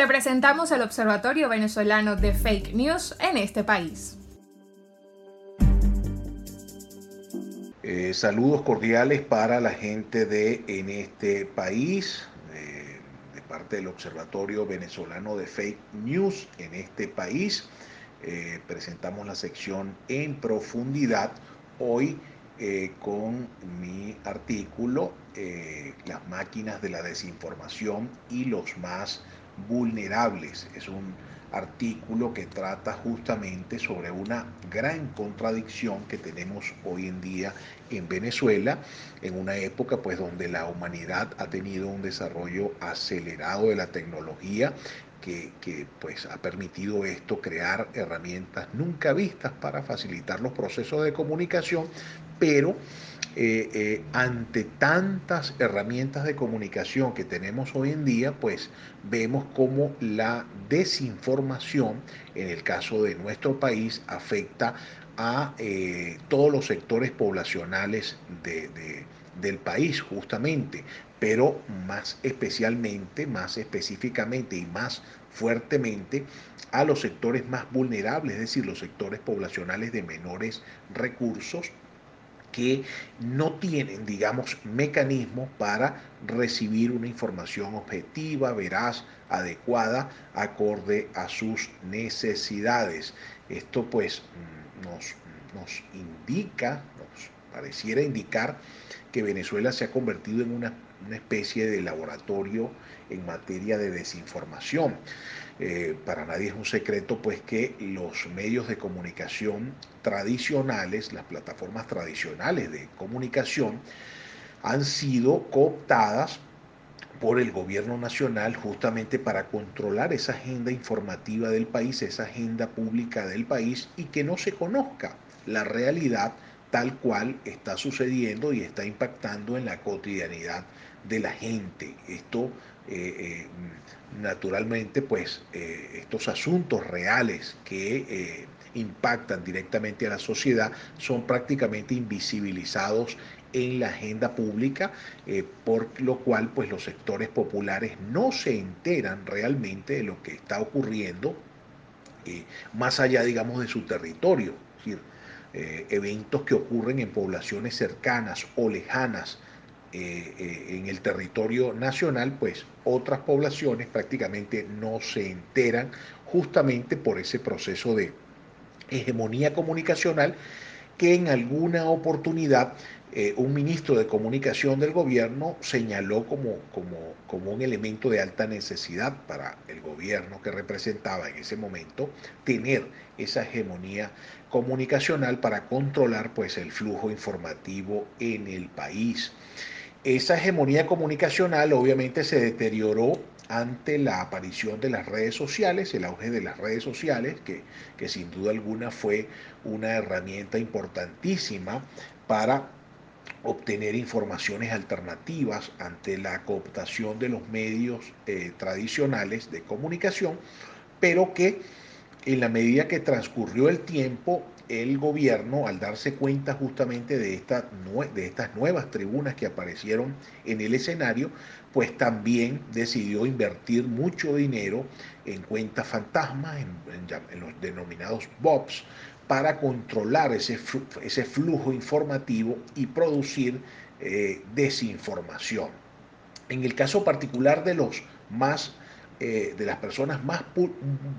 Te presentamos el Observatorio Venezolano de Fake News en este país. Eh, saludos cordiales para la gente de en este país, eh, de parte del Observatorio Venezolano de Fake News en este país. Eh, presentamos la sección en profundidad hoy con mi artículo Las máquinas de la desinformación y los más vulnerables. Es un artículo que trata justamente sobre una gran contradicción que tenemos hoy en día en Venezuela, en una época pues donde la humanidad ha tenido un desarrollo acelerado de la tecnología que, pues ha permitido esto crear herramientas nunca vistas para facilitar los procesos de comunicación, pero eh, eh, ante tantas herramientas de comunicación que tenemos hoy en día, pues vemos cómo la desinformación, en el caso de nuestro país, afecta a eh, todos los sectores poblacionales del país, justamente, pero más especialmente, más específicamente y más fuertemente a los sectores más vulnerables, es decir, los sectores poblacionales de menores recursos que no tienen, digamos, mecanismos para recibir una información objetiva, veraz, adecuada, acorde a sus necesidades. Esto pues nos, nos indica, pareciera indicar que Venezuela se ha convertido en una, especie de laboratorio en materia de desinformación. Eh, para nadie es un secreto pues que los medios de comunicación tradicionales, las plataformas tradicionales de comunicación, han sido cooptadas por el gobierno nacional justamente para controlar esa agenda informativa del país, esa agenda pública del país y que no se conozca la realidad tal cual está sucediendo y está impactando en la cotidianidad de la gente. Esto eh, eh, naturalmente, pues eh, estos asuntos reales que impactan directamente a la sociedad son prácticamente invisibilizados en la agenda pública, por lo cual pues los sectores populares no se enteran realmente de lo que está ocurriendo más allá, digamos, de su territorio. Es decir, eventos que ocurren en poblaciones cercanas o lejanas eh, eh, en el territorio nacional, pues otras poblaciones prácticamente no se enteran justamente por ese proceso de hegemonía comunicacional que en alguna oportunidad eh, un ministro de comunicación del gobierno señaló como, como, como un elemento de alta necesidad para el gobierno que representaba en ese momento tener esa hegemonía comunicacional para controlar pues el flujo informativo en el país. Esa hegemonía comunicacional obviamente se deterioró ante la aparición de las redes sociales, el auge de las redes sociales, que, sin duda alguna fue una herramienta importantísima para obtener informaciones alternativas ante la cooptación de los medios eh, tradicionales de comunicación, pero que en la medida que transcurrió el tiempo el gobierno, al darse cuenta justamente de, de estas nuevas tribunas que aparecieron en el escenario, pues también decidió invertir mucho dinero en cuentas fantasmas, en, los denominados BOPs, para controlar ese, ese flujo informativo y producir eh, desinformación. En el caso particular de los más eh, de las personas más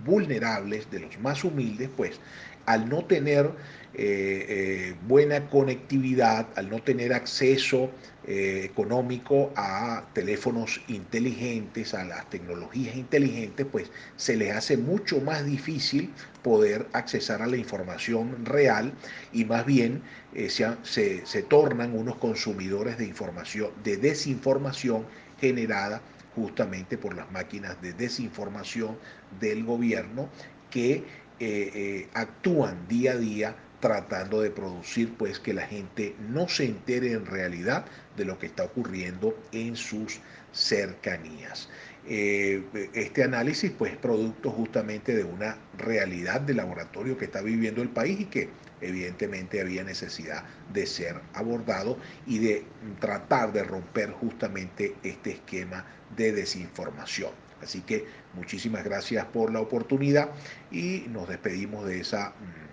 vulnerables, de los más humildes, pues al no tener eh, eh, buena conectividad, al no tener acceso económico a teléfonos inteligentes, a las tecnologías inteligentes, pues se les hace mucho más difícil poder accesar a la información real y más bien se, se tornan unos consumidores de información, de desinformación generada justamente por las máquinas de desinformación del gobierno que eh, eh, actúan día a día tratando de producir pues que la gente no se entere en realidad de lo que está ocurriendo en sus cercanías. Eh, este análisis pues es producto justamente de una realidad de laboratorio que está viviendo el país y que evidentemente había necesidad de ser abordado y de tratar de romper justamente este esquema de desinformación. Así que muchísimas gracias por la oportunidad y nos despedimos de esa mm,